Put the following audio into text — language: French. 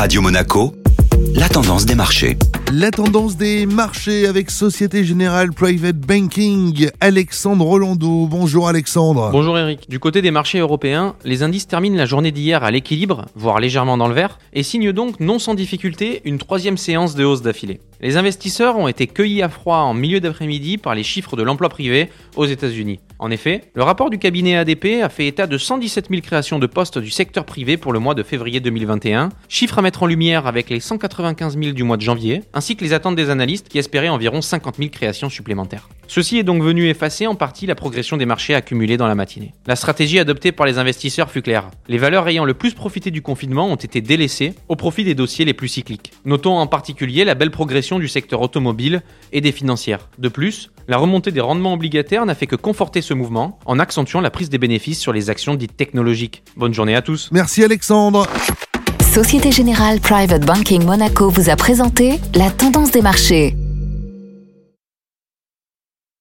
Radio Monaco, la tendance des marchés. La tendance des marchés avec Société Générale Private Banking, Alexandre Rolando. Bonjour Alexandre. Bonjour Eric. Du côté des marchés européens, les indices terminent la journée d'hier à l'équilibre, voire légèrement dans le vert, et signent donc non sans difficulté une troisième séance de hausse d'affilée. Les investisseurs ont été cueillis à froid en milieu d'après-midi par les chiffres de l'emploi privé aux États-Unis. En effet, le rapport du cabinet ADP a fait état de 117 000 créations de postes du secteur privé pour le mois de février 2021, chiffre à mettre en lumière avec les 195 000 du mois de janvier, ainsi que les attentes des analystes qui espéraient environ 50 000 créations supplémentaires. Ceci est donc venu effacer en partie la progression des marchés accumulés dans la matinée. La stratégie adoptée par les investisseurs fut claire. Les valeurs ayant le plus profité du confinement ont été délaissées au profit des dossiers les plus cycliques. Notons en particulier la belle progression du secteur automobile et des financières. De plus, la remontée des rendements obligataires n'a fait que conforter ce mouvement en accentuant la prise des bénéfices sur les actions dites technologiques. Bonne journée à tous. Merci Alexandre. Société Générale Private Banking Monaco vous a présenté la tendance des marchés.